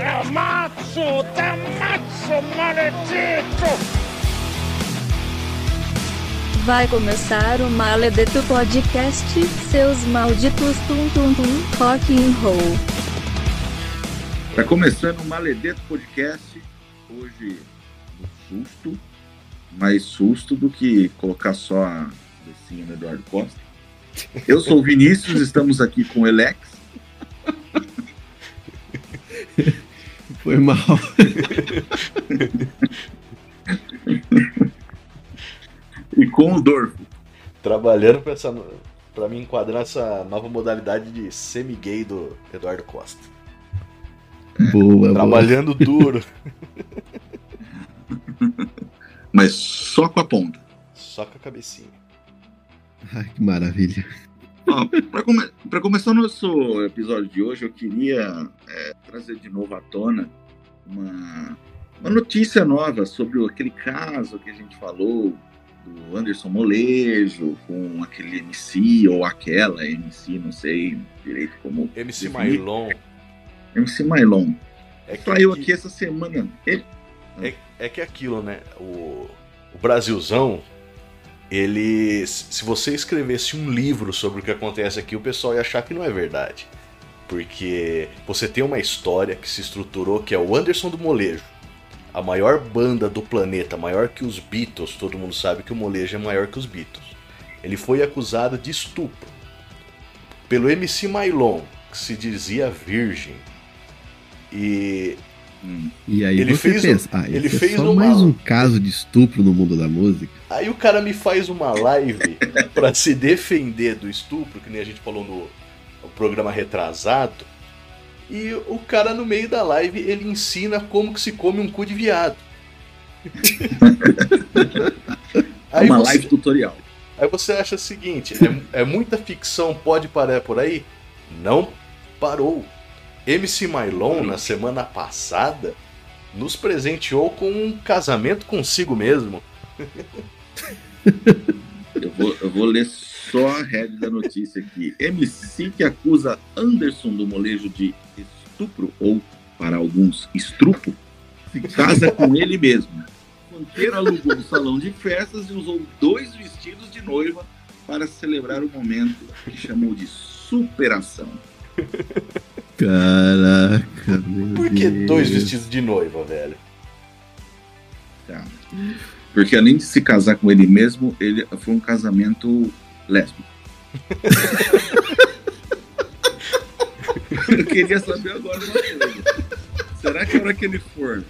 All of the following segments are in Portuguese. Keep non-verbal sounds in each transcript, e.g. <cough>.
Ammazzo, t'ammazzo, maledetto! Vai começar o Maledeto Podcast, seus malditos tum tum tum, rock and roll. Tá começando o Maledeto Podcast, hoje um susto, mais susto do que colocar só a no Eduardo Costa. Eu sou o Vinícius, estamos aqui com o Elex. Foi mal. e com o Dorfo. Trabalhando pra, essa, pra me enquadrar nessa nova modalidade de semi-gay do Eduardo Costa. Boa, Trabalhando duro. Mas só com a ponta. Só com a cabecinha. boa. Ai, que maravilha. Para come começar o nosso episódio de hoje, eu queria é, trazer de novo à tona uma, uma notícia nova sobre aquele caso que a gente falou do Anderson Molejo com aquele MC ou aquela MC, não sei direito como. MC definir. Mailon. MC Mailon. É que, Saiu que- aqui essa semana. Ele, é, é que é aquilo, né? O, o Brasilzão, ele. Se você escrevesse um livro sobre o que acontece aqui, o pessoal ia achar que não é verdade. Porque você tem uma história que se estruturou que é o Anderson do Molejo. A maior banda do planeta, maior que os Beatles, todo mundo sabe que o Molejo é maior que os Beatles. Ele foi acusado de estupro pelo MC Mailon, que se dizia virgem. E hum, E aí Ele você fez pensa, um- ah, ele é fez só uma- mais um caso de estupro no mundo da música. Aí o cara me faz uma live <laughs> pra se defender do estupro, que nem a gente falou no, no programa retrasado. E o cara no meio da live ele ensina como que se come um cu de viado. <laughs> é uma você, live tutorial. aí você acha o seguinte: é, é muita ficção, pode parar por aí? Não parou. MC Mailon, na semana passada, nos presenteou com um casamento consigo mesmo. <laughs> Eu vou, eu vou ler só a head da notícia aqui. MC que acusa Anderson do molejo de estupro, ou para alguns, estrupo, se casa com ele mesmo. Banqueiro alugou um salão de festas e usou dois vestidos de noiva para celebrar o momento que chamou de superação. Caraca, meu Por que Deus. dois vestidos de noiva, velho? Tá? Porque além de se casar com ele mesmo, ele foi um casamento lésbico. Eu queria saber agora uma coisa. Será que a hora que ele for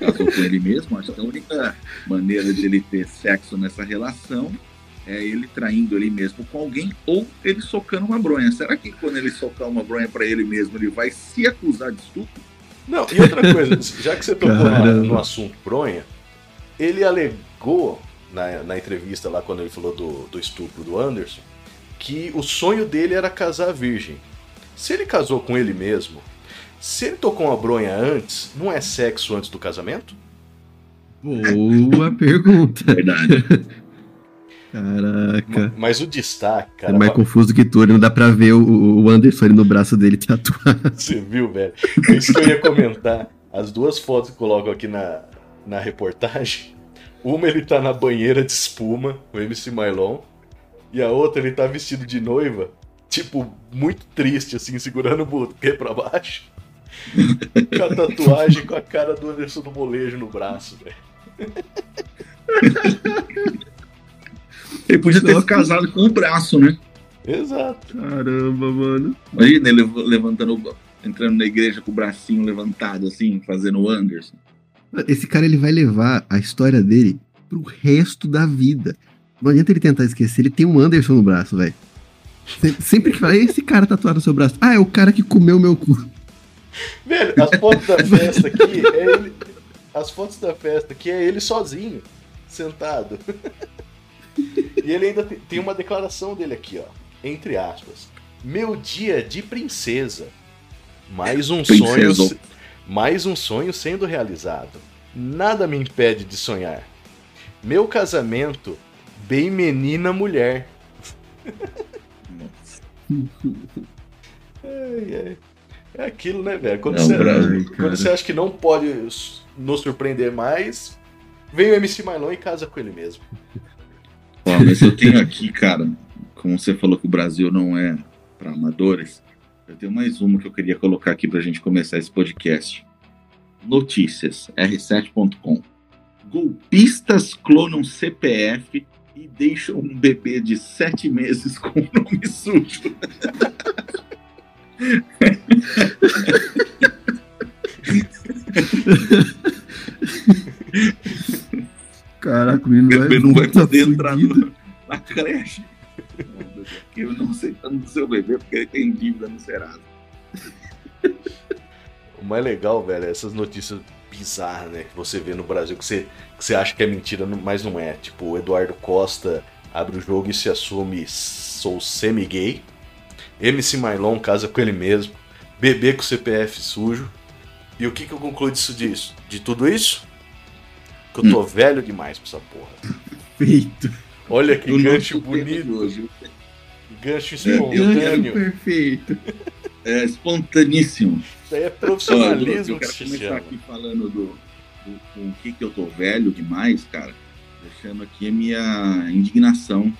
casou com ele mesmo? Acho que a única maneira de ele ter sexo nessa relação é ele traindo ele mesmo com alguém ou ele socando uma bronha. Será que quando ele socar uma bronha pra ele mesmo, ele vai se acusar de estupro? Não, e outra coisa, já que você tocou Caramba. no assunto bronha, ele alegou na, na entrevista lá quando ele falou do, do estupro do Anderson que o sonho dele era casar virgem. Se ele casou com ele mesmo, se ele tocou uma bronha antes, não é sexo antes do casamento? Boa pergunta. Verdade. Caraca. Mas o destaque, É cara, mais confuso que tudo, não dá pra ver o, o Anderson ali no braço dele <laughs> tatuado. Você viu, velho? É Isso que eu ia comentar. As duas fotos que colocam aqui na, na reportagem. Uma ele tá na banheira de espuma, o MC Mailon. E a outra ele tá vestido de noiva, tipo, muito triste, assim, segurando o buquê pra baixo. com a tatuagem com a cara do Anderson do Molejo no braço, velho. <laughs> Ele podia ter se casado com o braço, né? Exato. Caramba, mano. Imagina ele levantando, o- entrando na igreja com o bracinho levantado, assim, fazendo o Anderson. Esse cara ele vai levar a história dele pro resto da vida. Não adianta ele tentar esquecer, ele tem um Anderson no braço, velho. Sempre, que fala, "E esse cara tatuado no seu braço. Ah, é o cara que comeu meu cu. Velho, as fotos da festa aqui é ele. As fotos da festa aqui é ele sozinho, sentado. E ele ainda tem- uma declaração dele aqui, ó. Entre aspas. Meu dia de princesa. Mais um sonho. Mais um sonho sendo realizado. Nada me impede de sonhar. Meu casamento, bem menina mulher. <laughs> Ai, ai. É aquilo, né, velho? Quando, Brasil, quando você acha que não pode nos surpreender mais, vem o MC Marlon e casa com ele mesmo. Ó, mas eu tenho aqui, cara, como você falou que o Brasil não é para amadores, eu tenho mais uma que eu queria colocar aqui pra gente começar esse podcast. Notícias, r7.com. Golpistas clonam CPF e deixam um bebê de sete meses com o nome sujo. <laughs> Caraca, o menino O bebê não vai poder entrar fudido. no- na creche. Porque eu não aceitando do seu bebê porque ele tem dívida no Serasa. O mais legal, velho, é essas notícias bizarras, né? Que você vê no Brasil, que você, que você acha que é mentira, mas não é. Tipo, o Eduardo Costa abre o jogo e se assume sou semi-gay. MC Marlon casa com ele mesmo. Bebê com CPF sujo. E o que, que eu concluo disso, disso? De tudo isso? Que eu tô velho demais pra essa porra. Feito. Olha que gancho bonito, gancho É, eu espontâneo. Perfeito. é espontaníssimo. Isso aí é Olha, profissionalismo eu que quero se começar chama. aqui falando do, do com o que, que eu tô velho demais, cara. Deixando aqui a minha indignação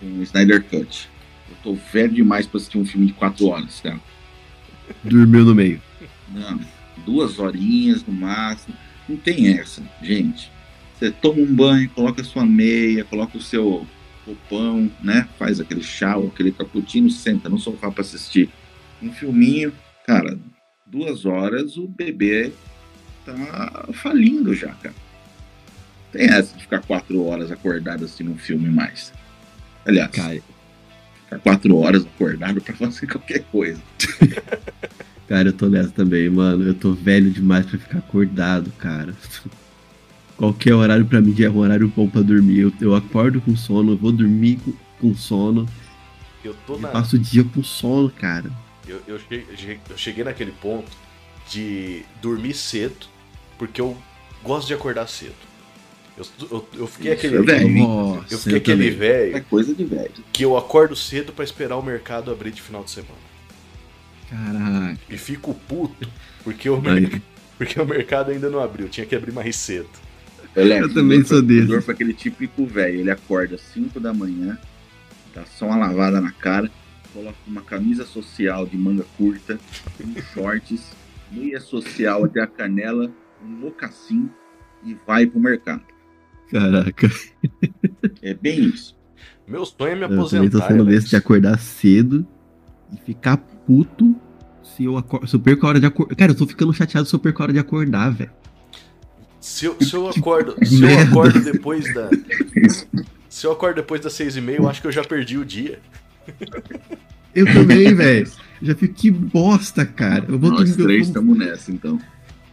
com o Snyder Cut. Eu tô velho demais pra assistir um filme de quatro horas, cara. Dormiu no meio. Não, duas horinhas no máximo. Não tem essa, gente. Você toma um banho, coloca sua meia, coloca o seu roupão, né? Faz aquele chá aquele cappuccino, senta no sofá pra assistir um filminho. Cara, duas horas o bebê tá falindo já, cara. Tem essa de ficar quatro horas acordado assistindo um filme mais. Aliás, Cara, ficar quatro horas acordado pra fazer <laughs> qualquer coisa. <laughs> cara, eu tô nessa também, mano. Eu tô velho demais pra ficar acordado, cara. Qualquer horário pra mim já é um horário bom pra dormir. Eu, eu acordo com sono, eu vou dormir com, com sono. Eu tô Eu na, passo o dia com sono, cara. Eu, eu, cheguei, eu cheguei naquele ponto de dormir cedo, porque eu gosto de acordar cedo. Eu, eu, eu fiquei Isso aquele. velho. Nossa, eu fiquei aquele também. É velho coisa de velho. que eu acordo cedo pra esperar o mercado abrir de final de semana. Caraca. E fico puto porque o, <laughs> porque o mercado ainda não abriu, tinha que abrir mais cedo. Eu também o Dorf- sou desse. O Dorf é aquele típico velho. Ele acorda às 5 da manhã, dá só uma lavada na cara, coloca uma camisa social de manga curta, um <laughs> shorts, meia social até a canela, um mocassim e vai pro mercado. Caraca. É bem isso. Meu sonho é me Eu também tô aposentar. sendo desse de acordar cedo e ficar puto se eu, acor- se eu perco a hora de acordar. Cara, eu tô ficando chateado se eu perco a hora de acordar, velho. Se eu, se eu acordo, <laughs> se eu acordo depois da. Se eu acordo depois das seis e meia, eu acho que eu já perdi o dia. Eu também, velho. Já fico que bosta, cara. Eu vou Nós dormir. três vou- estamos nessa, então.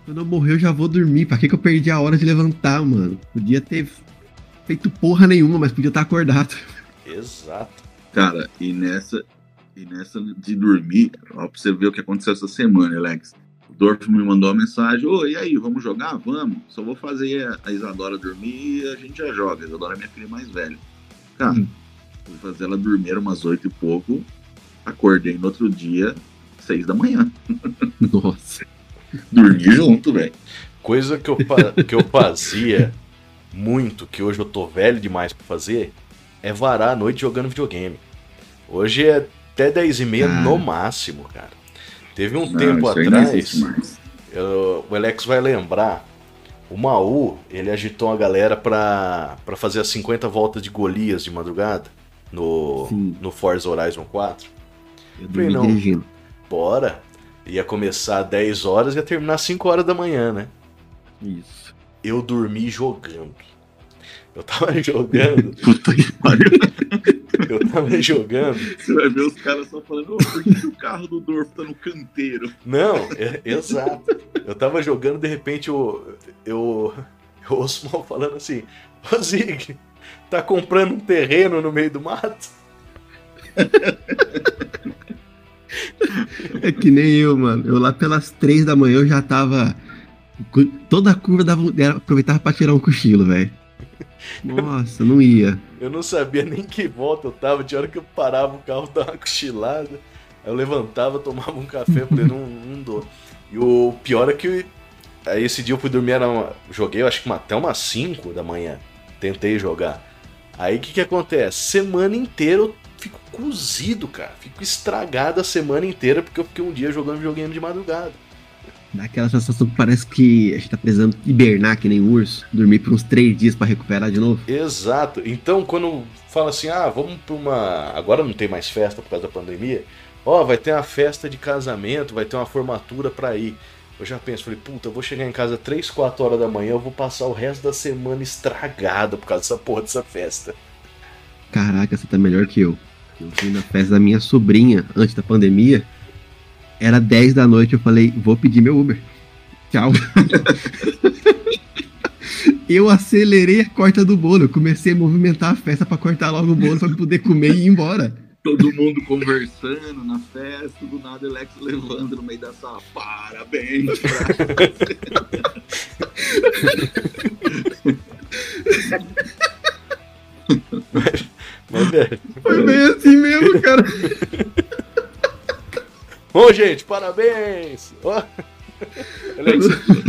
Quando eu morrer, eu já vou dormir. Pra que, que eu perdi a hora de levantar, mano? Podia ter feito porra nenhuma, mas podia estar acordado. Exato. Cara, e nessa, e nessa de dormir, ó, pra você ver o que aconteceu essa semana, Alex. O Dorf me mandou uma mensagem: Ô, e aí, vamos jogar? Vamos. Só vou fazer a- Isadora dormir e a gente já joga. A Isadora é minha filha mais velha. Cara, Hum. fui fazer ela dormir umas oito e pouco. Acordei no outro dia, seis da manhã. <laughs> Nossa. Dormi junto, velho. Coisa que eu, que eu fazia muito, que hoje eu tô velho demais pra fazer, é varar a noite jogando videogame. Hoje é até 10 e meia Cara. no máximo, cara. Teve um Não, tempo não atrás, eu- o Alex vai lembrar, o Maú, ele agitou uma galera pra, pra fazer as 50 voltas de Golias de madrugada no, Sim. no Forza Horizon 4. Eu Falei, não. dirigindo. Bora! Ia começar às 10 horas e ia terminar às 5 horas da manhã, né? Isso. eu dormi jogando. Eu tava <laughs> jogando, Puta que pariu. Eu tava jogando. <laughs> Você vai ver os caras só falando: Ô, por que, que o carro do Dorf tá no canteiro? Não, é- exato. Eu tava jogando, de repente eu, eu, eu ouço mal falando assim: Ô Zig, tá comprando um terreno no meio do mato? É que nem eu, mano. Eu lá pelas três da manhã eu já tava. Toda a curva dava, aproveitava pra tirar um cochilo, velho. Nossa, não ia. Eu não sabia nem que volta eu tava. De hora que eu parava o carro, <laughs> dava uma cochilada. Aí eu levantava, tomava um café, falei, não, não. E o pior é que aí esse dia eu fui dormir, era uma, joguei acho que até umas 5 da manhã. Tentei jogar. Aí o que, que acontece? Semana inteira eu fico cozido, cara. Fico estragado a semana inteira porque eu fiquei um dia jogando videogame de madrugada. Dá aquela sensação que parece que a gente tá precisando hibernar que nem urso, dormir por uns três dias pra recuperar de novo. Exato. Então, quando fala assim, ah, vamos pra uma. Agora não tem mais festa por causa da pandemia. Ó, vai ter uma festa de casamento, vai ter uma formatura pra ir. Eu já penso, falei, puta, eu vou chegar em casa 3, 4 horas da manhã, eu vou passar o resto da semana estragado por causa dessa porra dessa festa. Caraca, você tá melhor que eu. Eu fui na festa da minha sobrinha antes da pandemia. Era 10 da noite, eu falei, vou pedir meu Uber. Tchau. <laughs> eu acelerei a corta do bolo. Eu comecei a movimentar a festa pra cortar logo o bolo pra poder comer e ir embora. Todo mundo conversando na festa, do nada Alex levando no meio da sala. Parabéns pra <laughs> Mas, velho. Foi bem assim mesmo, cara. <laughs> Ô, gente, parabéns!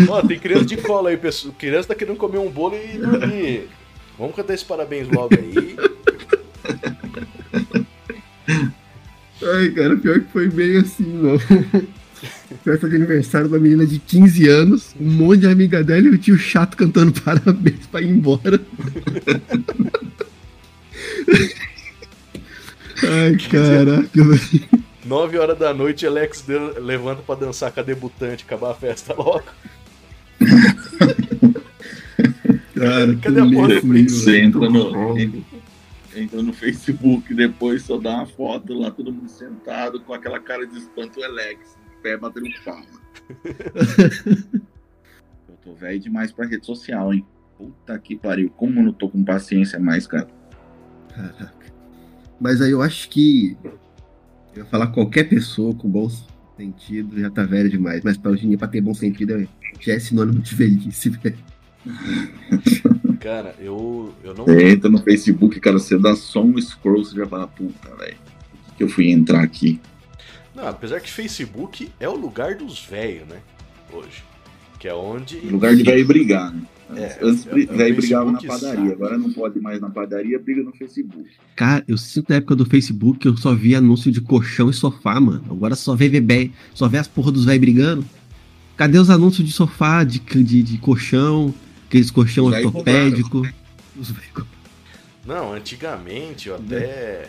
Ó, tem criança de cola aí, pessoal. Criança tá querendo comer um bolo e dormir. Vamos cantar esse parabéns logo aí. Ai, cara, pior que foi bem assim, não. Festa de aniversário da menina de 15 anos, um monte de amiga dela e o tio chato cantando parabéns pra ir embora. <laughs> Ai, caraca, velho. 9 horas da noite, Alex dan- levanta pra dançar com a debutante, acabar a festa logo. <laughs> Cara, Cadê a porra do Prince? Você entra no, entra no Facebook, depois só dá uma foto lá, todo mundo sentado com aquela cara de espanto, o Alex, pé batendo palma. <laughs> eu tô velho demais pra rede social, hein? Puta que pariu, como eu não tô com paciência mais, cara. Caraca. Mas aí eu acho que. Eu ia falar qualquer pessoa com bom sentido já tá velho demais. Mas pra hoje em dia, pra ter bom sentido, é- já é sinônimo de velhice, <laughs> velho. Cara, eu, eu não. Você entra no Facebook, cara, você dá só um scroll, você já fala, puta, velho, por que que eu fui entrar aqui? Não, apesar que Facebook é o lugar dos velhos, né? Hoje. Que é onde. Lugar de velho brigar, né? É, Antes, é, bri- é o velho brigava na padaria, sabe? agora não pode mais na padaria, briga no Facebook. Cara, eu sinto na época do Facebook eu só vi anúncio de colchão e sofá, mano. Agora só vê bebê, só vê as porra dos velhos brigando. Cadê os anúncios de sofá, de, de, de colchão, aqueles colchão Os ortopédico? Os Não, antigamente eu até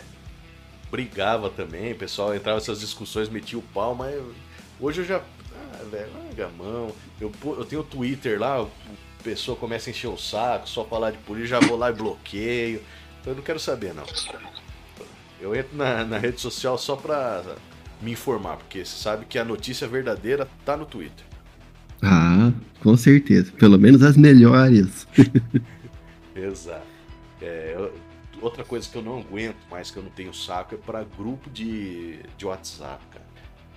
brigava também, o pessoal entrava nessas discussões, metia o pau, mas hoje eu já. Ah, velho, larga a mão. Eu, eu tenho o Twitter lá, pessoa começa a encher o saco, só falar de polícia, já vou lá e bloqueio. Então eu não quero saber, não. Eu entro na, na rede social só pra me informar, porque você sabe que a notícia verdadeira tá no Twitter. Ah, com certeza. Pelo menos as melhores. <laughs> Exato. É, eu- outra coisa que eu não aguento mais, que eu não tenho saco, é pra grupo de, de WhatsApp, cara.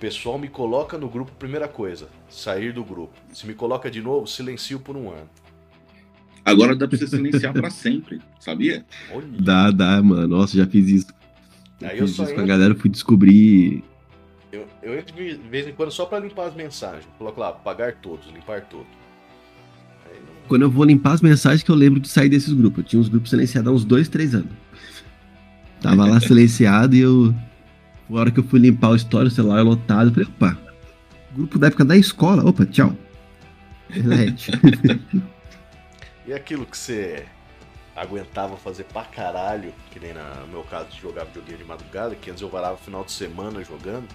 Pessoal me coloca no grupo, primeira coisa, sair do grupo. Se me coloca de novo, silencio por um ano. Agora dá pra você silenciar pra sempre, sabia? Olha. Dá, dá, mano. Nossa, já fiz isso. Eu Aí eu fiz só isso com a entro- galera, fui descobrir. Eu, eu entro de vez em quando só pra limpar as mensagens. Coloco lá, apagar todos, limpar todos. Não- Quando eu vou limpar as mensagens que eu lembro de sair desses grupos. Eu tinha uns grupos silenciados há uns dois, três anos. Tava lá <laughs> silenciado e eu. Na hora que eu fui limpar o histórico, o celular lotado, eu falei, opa, grupo da época da escola, opa, tchau. <laughs> E aquilo que você aguentava fazer pra caralho, que nem na- no meu caso de jogar videogame de madrugada, que antes eu varava final de semana jogando,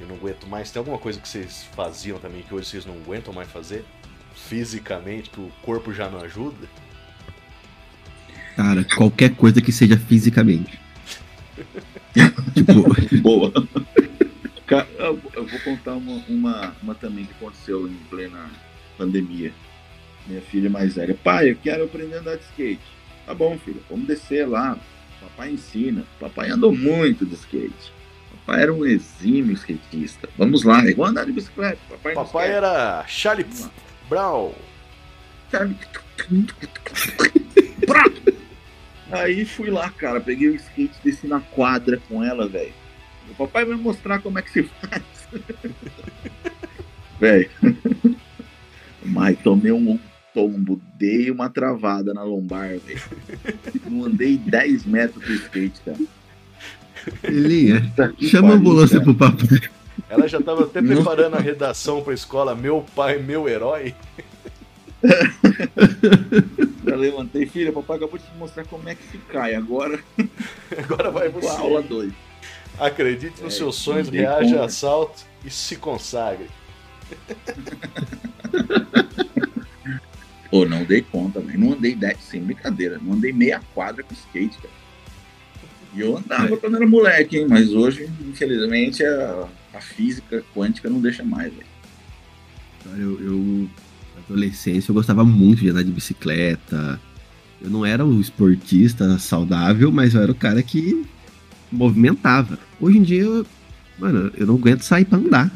eu não aguento mais. Tem alguma coisa que vocês faziam também que hoje vocês não aguentam mais fazer? Fisicamente, que o corpo já não ajuda? Cara, qualquer coisa que seja fisicamente. <laughs> tipo, <laughs> Boa. Eu vou contar uma, uma, uma também que aconteceu em plena pandemia. Minha filha mais velha. Pai, eu quero aprender a andar de skate. Tá bom, filho, vamos descer lá. Papai ensina. Papai andou muito de skate. Papai era um exímio skatista. Vamos lá, eu vou andar de bicicleta. Papai, Papai era Charlie Brown. Sabe? Prá! <laughs> Aí fui lá, cara, peguei o skate, desci na quadra com ela, velho. O papai vai mostrar como é que se <laughs> faz. Velho. <laughs> Mas tomei um tombo, dei uma travada na lombar, velho. Não andei 10 metros do skate, cara. Elinha, Tá chama a ambulância cara. pro papai. Ela já tava até <laughs> preparando a redação pra escola Meu Pai, Meu Herói. Levantei, filha, papai acabou de te mostrar como é que se cai. Agora, <laughs> Agora vai você. aula 2. Acredite nos É, seus sonhos, reaja a assalto e se consagre. Pô, não dei conta, velho. Não andei 10, sem brincadeira. Não andei meia quadra com skate, cara. E eu andava quando era moleque, hein? Mas hoje, infelizmente, a, a física quântica não deixa mais, velho. Cara, eu, eu, adolescência, eu gostava muito de andar de bicicleta. Eu não era o esportista saudável, mas eu era o cara que movimentava. Hoje em dia, eu- mano, eu não aguento sair pra andar.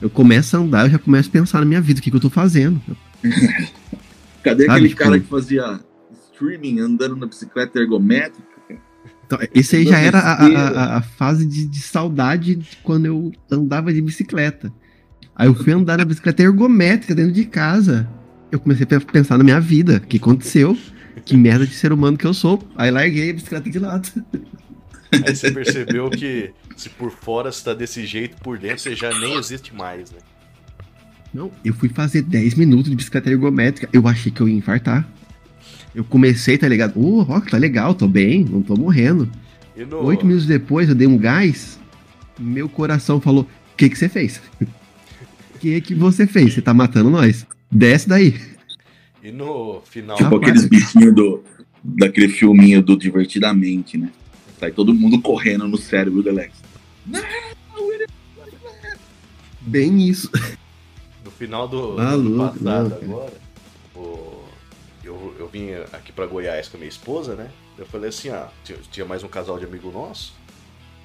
Eu começo a andar, eu já começo a pensar na minha vida, o que, que eu tô fazendo. <laughs> Cadê Sabe, aquele tipo- cara que fazia streaming andando na bicicleta ergométrica? Então, esse aí já era a, a- a fase de, de saudade de quando eu andava de bicicleta. Aí eu fui andar na bicicleta ergométrica dentro de casa. Eu comecei a pe- pensar na minha vida. O que aconteceu? Que merda de ser humano que eu sou. Aí larguei a bicicleta de lado. Aí você percebeu que se por fora você tá desse jeito, por dentro você já nem existe mais, né? Não, eu fui fazer 10 minutos de bicicleta ergométrica. Eu achei que eu ia infartar. Eu comecei, tá ligado? Ô, Rock, tá legal, tô bem, não tô morrendo. E no, Oito minutos depois, eu dei um gás. Meu coração falou: O que que você fez? O que que você fez? Você tá matando nós. Desce daí. e no final. Tipo aqueles bichinhos do, daquele filminho do Divertidamente, né? Sai todo mundo correndo no cérebro do Alex. Bem isso. No final do, do Maluco, ano passado não, cara. agora, o- eu, eu vim aqui pra Goiás com a minha esposa, né? Eu falei assim, ah, tinha mais um casal de amigo nosso.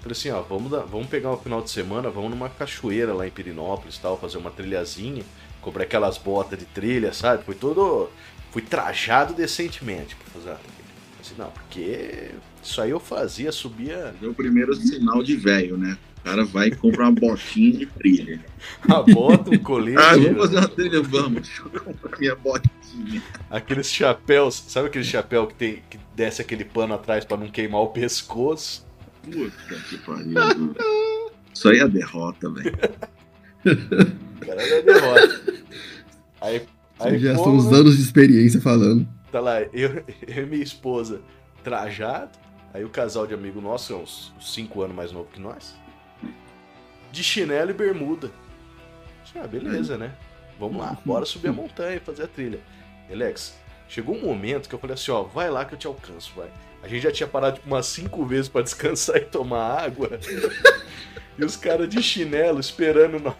Falei assim, ó, vamos, dar- vamos pegar um final de semana, vamos numa cachoeira lá em Pirinópolis tal, fazer uma trilhazinha, comprar aquelas botas de trilha, sabe? Foi todo. Fui trajado decentemente pra fazer a trilha. Assim, não, porque isso aí eu fazia, subia É o primeiro sinal de velho, né? O cara vai e compra uma botinha de trilha. <laughs> a bota, um colete. Ah, vamos fazer uma trilha, vamos. Deixa eu comprar minha botinha. Aqueles chapéus, sabe aquele chapéu que tem que desce aquele pano atrás pra não queimar o pescoço? Puta que pariu. Isso aí é derrota, velho. Cara, é derrota. Aí, aí já são uns né? anos de experiência falando. Tá lá, eu, eu e minha esposa trajado, aí o casal de amigo nosso, é uns 5 anos mais novo que nós, de chinelo e bermuda. Ah, beleza, né? Vamos lá, bora subir a montanha e fazer a trilha. Alex, chegou um momento que eu falei assim, ó, vai lá que eu te alcanço, vai. A gente já tinha parado tipo, umas cinco vezes pra <laughs> descansar e tomar água. e os caras de chinelo esperando nós.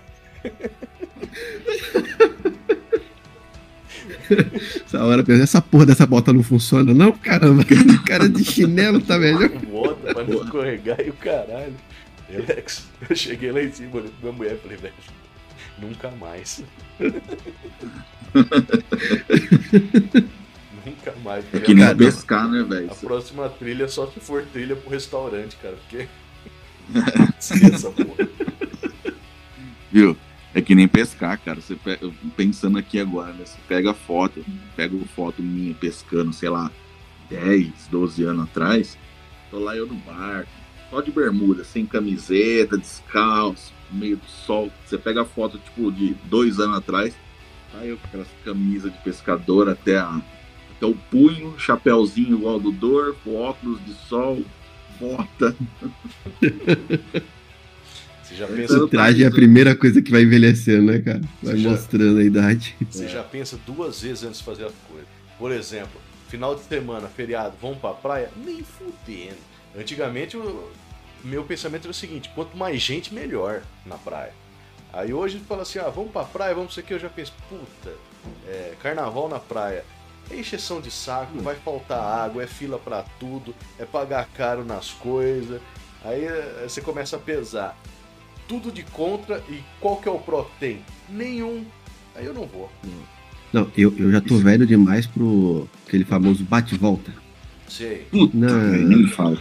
Essa hora pensei, essa porra dessa bota não funciona, não, caramba. O cara de chinelo tá melhor. Bota pra não escorregar e o caralho. Alex, eu cheguei lá em cima, olhei pra minha mulher e falei, velho, nunca mais. <laughs> É que nem Cara, pescar, né, velho? A próxima trilha é só se for trilha pro restaurante, cara, porque. <laughs> Porra. Viu? É que nem pescar, cara. Você pega, pensando aqui agora, né? Você pega foto, pega foto minha pescando, sei lá, 10, 12 anos atrás. Tô lá eu no barco, só de bermuda, sem camiseta, descalço, no meio do sol. Você pega a foto, tipo, de dois anos atrás. Aí eu com aquelas camisas de pescador até, a, até o punho, chapéuzinho igual do Dorfo, óculos de sol, bota. <laughs> Você já pensa, O traje é a primeira coisa que vai envelhecendo, né, cara? Vai Você já- mostrando a idade. você já pensa duas vezes antes de fazer as coisas. Por exemplo, final de semana, feriado, vamos pra praia? Nem fudendo. Antigamente, o meu pensamento era o seguinte: quanto mais gente, melhor na praia. Aí hoje fala assim: ah, vamos pra praia, vamos sei que. Eu já penso, puta, é, carnaval na praia. É encheção de saco, vai faltar água, é fila pra tudo, é pagar caro nas coisas. Aí é, você começa a pesar tudo de contra e qual que é o pró que tem? Nenhum. Aí eu não vou. Não, eu, eu já tô velho demais pro aquele famoso bate-volta. Sei. Puta, Não. nem me fala.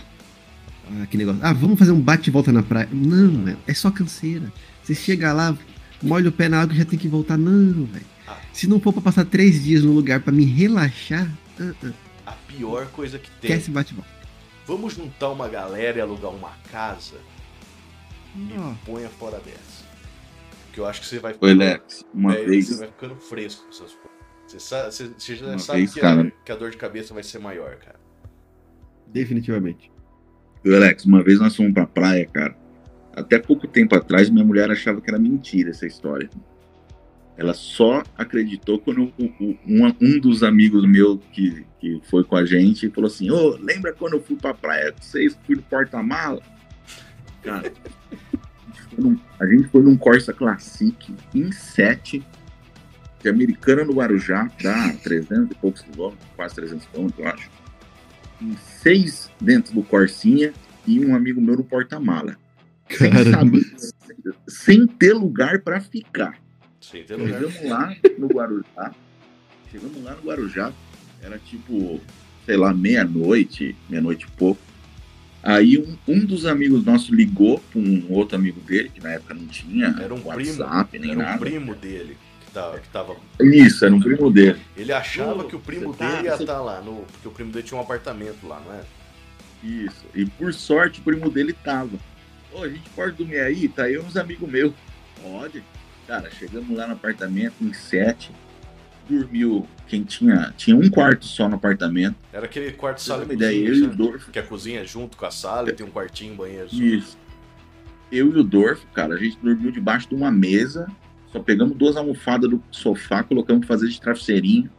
Ah, que negócio. Ah, vamos fazer um bate e volta na praia. Não, velho. É só canseira. Você chega lá, molha o pé na água e já tem que voltar. Não, velho. Se não for pra passar três dias no lugar pra me relaxar, ah, ah, A pior coisa que tem. esquece bate e volta. Vamos juntar uma galera e alugar uma casa e Ó, ponha fora dessa. Porque eu acho que você vai Oi, Lex, uma velho, vez. Você vai ficando fresco com essas coisas. Você, sabe, você, você já Uma sabe vez, que, cara. a, que a dor de cabeça vai ser maior, cara. definitivamente. Oi, Alex, uma vez nós fomos pra praia, cara. Até pouco tempo atrás, minha mulher achava que era mentira essa história. Ela só acreditou quando o- um, um dos amigos meu que, que foi com a gente falou assim: Ô, lembra quando eu fui pra praia com vocês? Fui no porta-mala? Cara, a gente foi num- a gente foi num Corsa Classic em 7, de Americana no Guarujá, dá 300 e poucos quilômetros, quase 300 quilômetros, eu acho. Em seis dentro do Corsinha e um amigo meu no porta-mala. Sem saber, sem ter lugar pra ficar. Lugar. Chegamos lá no Guarujá. Chegamos lá no Guarujá. Era tipo, sei lá, meia-noite, meia-noite e pouco. Aí um, um dos amigos nossos ligou para um outro amigo dele, que na época não tinha Era um WhatsApp nem Era um nada. primo dele que tava, que tava. Isso, era um primo dele. Ele achava Ô, que o primo tá- dele ia você- estar lá, no, porque o primo dele tinha um apartamento lá, não é? Isso. E por sorte o primo dele tava. Ô, a gente pode dormir aí? Tá aí uns amigos meus. Pode. Cara, chegamos lá no apartamento em sete. Dormiu quem tinha. Tinha um quarto só no apartamento. Era aquele quarto sala e uma ideia, cozinha, eu e o? Dorf. que a cozinha é junto com a sala e tem um quartinho, um banheiro. só. Isso. Eu e o Dorf, cara, a gente dormiu debaixo de uma mesa. Só pegamos duas almofadas do sofá, colocamos pra fazer de travesseirinho.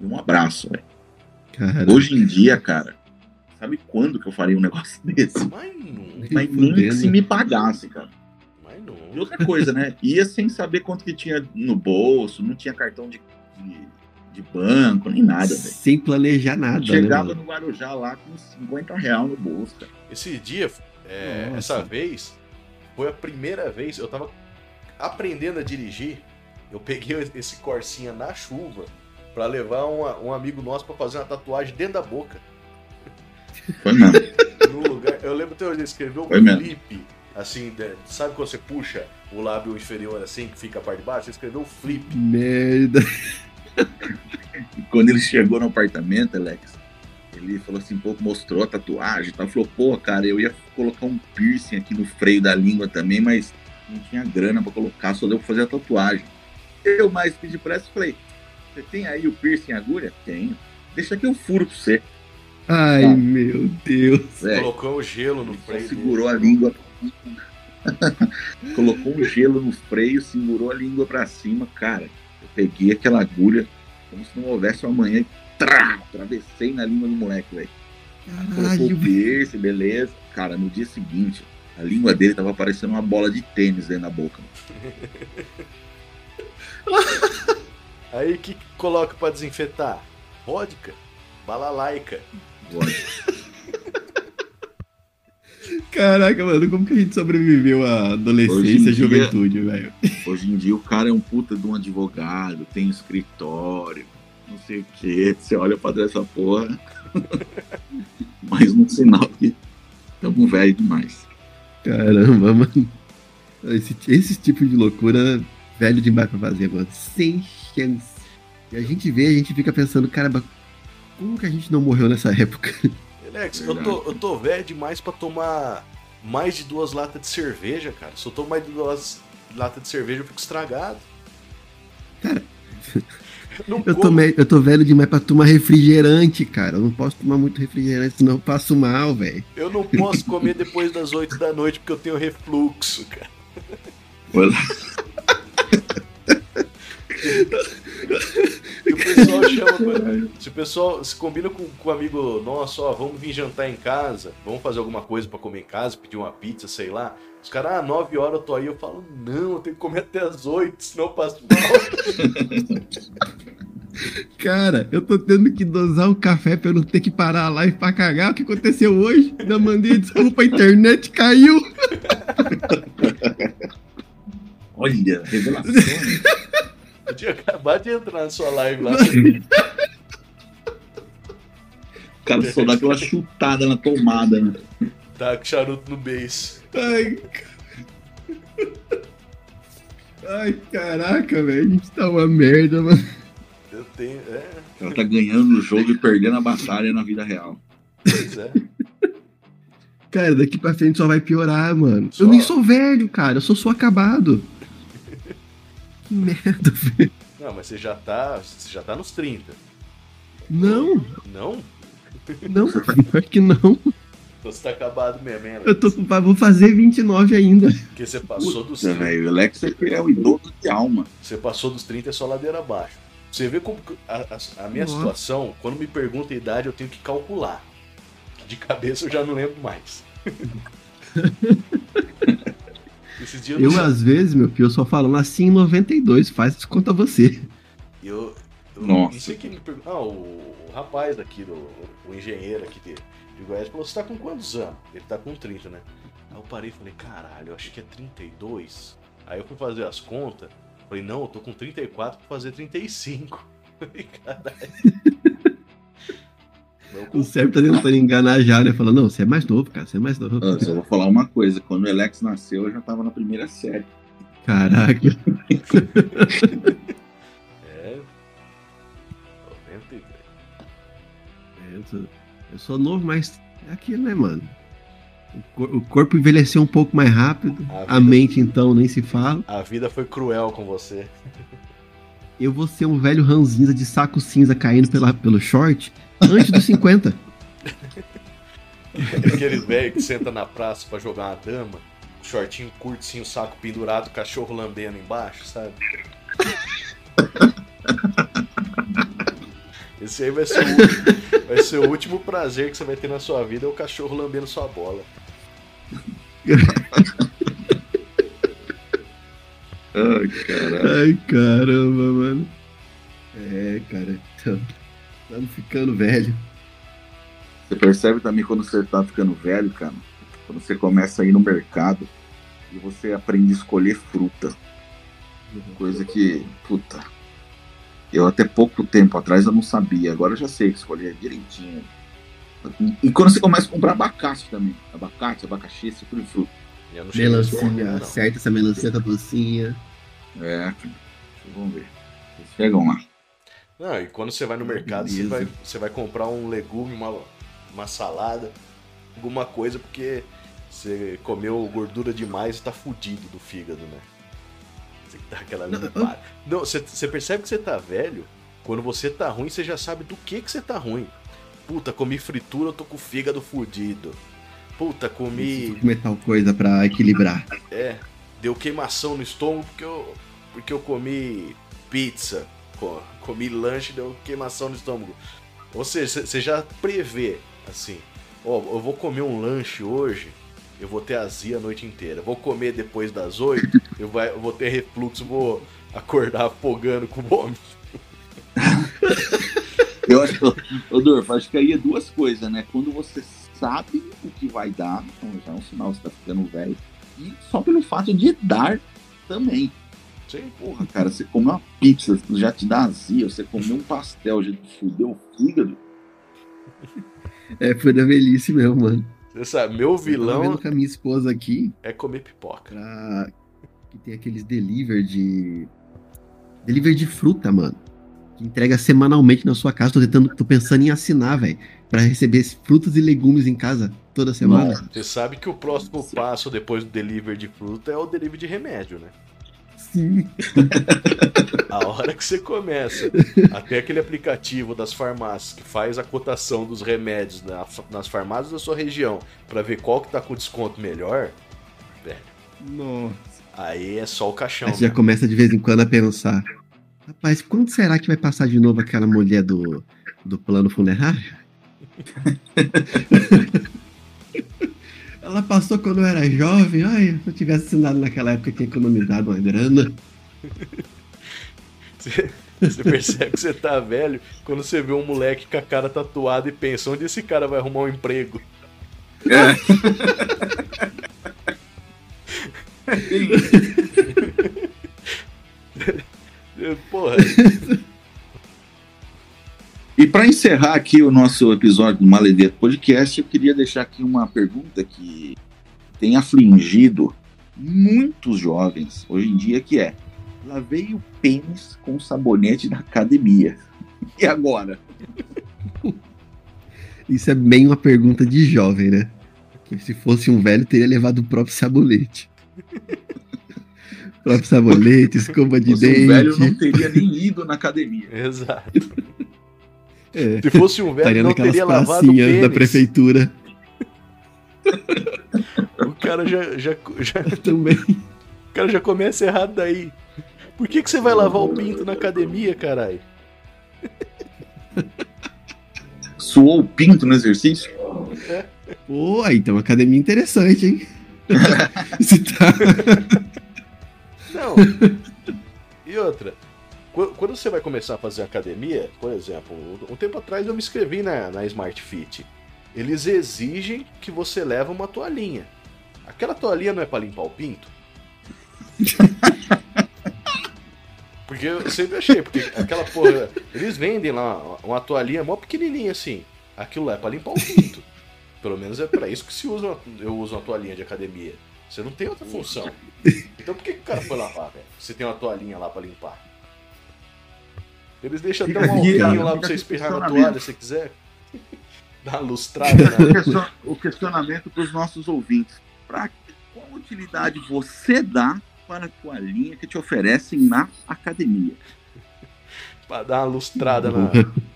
E um abraço, velho. Hoje em dia, cara, sabe quando que eu faria um negócio <laughs> desse? Mas não, Mas nem que se me pagasse, cara. E outra coisa, né? Ia sem saber quanto que tinha no bolso, não tinha cartão de, de, de banco, nem nada, velho. sem planejar nada, Chegava né? no Guarujá lá com 50 real no bolso, cara. Esse dia, é, essa vez, foi a primeira vez, eu tava aprendendo a dirigir, eu peguei esse Corsinha na chuva pra levar uma- um amigo nosso pra fazer uma tatuagem dentro da boca. Foi mesmo. No lugar, eu lembro até hoje, ele escreveu Foi mesmo. Assim, sabe quando você puxa o lábio inferior assim, que fica a parte de baixo? Ele escreveu flip. Merda. E <laughs> quando ele chegou no apartamento, Alex, ele falou assim, pô, mostrou a tatuagem e tal. Falou, pô, cara, eu ia colocar um piercing aqui no freio da língua também, mas não tinha grana pra colocar, só deu pra fazer a tatuagem. Eu mais pedi pra essa e falei, você tem aí o piercing agulha? Tenho. Deixa que eu furo pra você. Ai, Tá. meu Deus. Velho, Colocou o gelo no freio. segurou a língua. <laughs> Colocou um gelo no freio, segurou a língua pra cima. Cara, eu peguei aquela agulha como se não houvesse um amanhã e trá, atravessei na língua do moleque, velho. Colocou o piercing, beleza. Cara, no dia seguinte, a língua dele tava parecendo uma bola de tênis dentro da boca. <laughs> Aí o que, coloca pra desinfetar? Vodka, balalaica. Agora, Caraca, mano, como que a gente sobreviveu à adolescência e juventude, velho? Hoje em dia o cara é um puta de um advogado, tem escritório, não sei o que. Você olha pra trás dessa porra. <laughs> Mais um sinal que estamos velho demais. Caramba, mano. Esse, esse tipo de loucura, velho demais pra fazer, mano. Sem chance. E a gente vê, a gente fica pensando, caramba, como que a gente não morreu nessa época? Alex, eu tô, eu tô velho demais pra tomar mais de duas latas de cerveja, cara. Se eu tomo mais de duas latas de cerveja, eu fico estragado. Cara, <laughs> não Eu tô, eu tô velho demais pra tomar refrigerante, cara. Eu não posso tomar muito refrigerante, senão eu passo mal, velho. Eu não posso comer depois das 8 da noite porque eu tenho refluxo, cara. Olha, <laughs> E o pessoal chama. Se o pessoal se combina com, com um amigo nosso, ó, vamos vir jantar em casa, vamos fazer alguma coisa pra comer em casa, pedir uma pizza, sei lá. Os caras, ah, 9 horas eu tô aí. Eu falo, não, eu tenho que comer até as 8, senão eu passo mal. <laughs> Cara, eu tô tendo que dosar o café pra eu não ter que parar a live pra cagar. O que aconteceu hoje? Ainda mandei desculpa, a internet caiu. <laughs> olha, revelação. Eu tinha acabado de entrar na sua live lá. O cara só dá aquela chutada na tomada, né? Tá com charuto no beijo. Ai, Ai, caraca, velho. A gente tá uma merda, mano. Eu tenho. É, Ela tá ganhando no jogo e perdendo a batalha na vida real. pois é. Cara, daqui pra frente só vai piorar, mano. Só. Eu nem sou velho, cara. Eu sou só acabado. Que merda, velho. Não, mas você já tá. Você já tá nos 30. Não, Não? não, <laughs> pior que não. Então você tá acabado mesmo, hein, Eu Alex? tô, com- vou fazer 29 ainda. Porque você passou dos Puta, 30. velho, o Alex é é o idoso de alma. Você passou dos 30 é só ladeira abaixo. Você vê como a, a- a minha Nossa. situação, quando me pergunta a idade, eu tenho que calcular. De cabeça eu já não lembro mais. <laughs> Esses dias Eu, não- às vezes, meu filho, eu só falo, nasci em 92, faz isso conta você. Eu, eu Nossa. não sei quem me perguntou. Ah, o, o rapaz aqui, do, o engenheiro aqui de, de Goiás, falou: Você tá com quantos anos? Ele tá com 30, né? Aí eu parei e falei: Caralho, eu acho que é 32. Aí eu fui fazer as contas. Falei: Não, eu tô com 34 pra fazer 35. <laughs> Falei: Caralho. <laughs> O cérebro tá tentando enganar já, né? Falando, não, você é mais novo, cara, você é mais novo. Eu só vou falar uma coisa: quando o Alex nasceu, eu já tava na primeira série. Caraca. <laughs> É. 93. Eu sou, eu sou novo, mas é aquilo, né, mano? O, cor- o corpo envelheceu um pouco mais rápido, A a vida- mente, então, nem se fala. A vida foi cruel com você. Eu vou ser um velho ranzinza de saco cinza caindo pela, pelo short antes dos 50. <laughs> Aqueles velhos que senta na praça pra jogar uma dama, shortinho curto, sim, o saco pendurado, cachorro lambendo embaixo, sabe? Esse aí vai ser, o último, vai ser o último prazer que você vai ter na sua vida, é o cachorro lambendo sua bola. <laughs> Ai, caralho. Ai, caramba, mano. É, cara, então, estamos ficando velho. Você percebe também quando você tá ficando velho, cara? Quando você começa a ir no mercado e você aprende a escolher fruta. Coisa que, puta. Eu até pouco tempo atrás eu não sabia, agora eu já sei escolher direitinho. E quando você começa a comprar abacate também. Abacate, abacaxi, esse tipo ainda, Melancia, acerta essa melancia com a docinha. É. Vamos ver. Vocês chegam lá. Não, e quando você vai no mercado, você vai, você vai comprar um legume, uma, uma salada, alguma coisa, porque você comeu gordura demais e tá fudido do fígado, né? Você dá aquela limpada. Não, você, você percebe que você tá velho, quando você tá ruim, você já sabe do que que você tá ruim. Puta, comi fritura, eu tô com o fígado fudido. Puta, comi. comer tal coisa pra equilibrar. É, deu queimação no estômago porque eu, porque eu comi pizza, co- comi lanche, deu queimação no estômago. Ou seja, você já prevê, assim, ó, eu vou comer um lanche hoje, eu vou ter azia a noite inteira. Vou comer depois das oito, eu, vai- eu vou ter refluxo, vou acordar afogando com vômito. <laughs> Eu acho, ô Dorf, acho que aí é duas coisas, né? Quando você sabe o que vai dar, então já é um sinal que você tá ficando velho. E só pelo fato de dar também. Sim. Porra, cara, você comer uma pizza já te dá azia, você comer um pastel já te fudeu o fígado. <laughs> É, foi da velhice mesmo, mano. Você sabe, meu Eu vilão vendo com a minha esposa aqui, é comer pipoca. pra... que tem aqueles delivery de... Delivery de fruta, mano. Que entrega semanalmente na sua casa. Tô, tentando, tô pensando em assinar, velho. Pra receber frutas e legumes em casa toda semana. Nossa. Você sabe que o próximo passo depois do delivery de fruta é o delivery de remédio, né? Sim. <laughs> A hora que você começa, até aquele aplicativo das farmácias que faz a cotação dos remédios na- nas farmácias da sua região pra ver qual que tá com desconto melhor, velho, Nossa. aí é só o caixão. Aí você já né? começa de vez em quando a pensar. Rapaz, quando será que vai passar de novo aquela mulher do, do plano funerário? <laughs> Ela passou quando eu era jovem. Ai, se eu tivesse assinado naquela época, eu tinha economizado uma grana. <laughs> Você, você percebe que você tá velho quando você vê um moleque com a cara tatuada e pensa, onde esse cara vai arrumar um emprego? <laughs> Porra, E pra encerrar aqui o nosso episódio do Maledeto Podcast, eu queria deixar aqui uma pergunta que tem afligido muitos jovens hoje em dia, que é lavei o pênis com sabonete da academia. E agora? <laughs> Isso é bem uma pergunta de jovem, né? Que se fosse um velho, teria levado o próprio sabonete. o <laughs> próprio sabonete, escova de Se dente. um velho não teria nem ido na academia. <laughs> Exato. É, Se fosse um velho, estaria não teria lavado o da prefeitura O cara já, já, já, <laughs> também. o cara já começa errado daí. Por que, que você vai lavar o pinto na academia, caralho? Suou o pinto no exercício? Pô, aí tem uma academia interessante, hein? <laughs> <laughs> Se tá... Não. E outra, quando você vai começar a fazer academia, por exemplo, um tempo atrás eu me inscrevi na, na Smart Fit. Eles exigem que você leve uma toalhinha. Aquela toalhinha não é pra limpar o pinto? <laughs> Porque eu sempre achei, porque aquela porra. Eles vendem lá uma toalhinha mó pequenininha assim. Aquilo lá é pra limpar o pinto. Pelo menos é pra isso que se usa. uma- eu uso uma toalhinha de academia. Você não tem outra função. Então por que, que o cara foi lavar, velho? Se tem uma toalhinha lá pra limpar. Eles deixam até Fica um aqui, alquinho lá pra você espirrar na toalha se quiser. <laughs> Dá lustrada O na. o questionamento para os nossos ouvintes. Pra qual utilidade você dá para a toalhinha que te oferecem na academia? <laughs> pra dar uma lustrada na,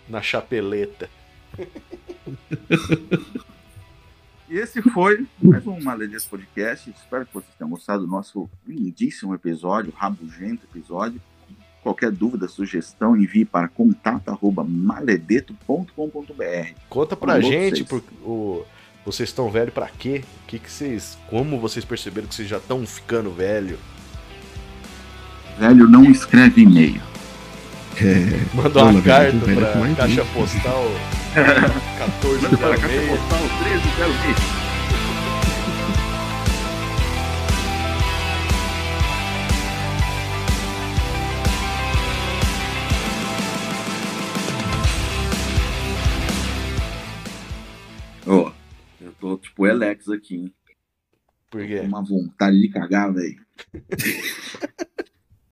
na chapeleta. <laughs> E esse foi mais um Maledeto Podcast. Espero que vocês tenham gostado do nosso lindíssimo episódio, rabugento episódio. Qualquer dúvida, sugestão, envie para contato@maledeto.com.br. Conta pra Alô, gente, vocês. por, o, vocês estão velhos pra quê? O que, que vocês. Como vocês perceberam que vocês já estão ficando velho? Velho não escreve e-mail. É, Manda uma carta velho é pra caixa postal <laughs> Para a caixa 1406. postal 1306. Tipo Alex aqui, hein? Por quê? uma vontade de cagar, velho. <laughs>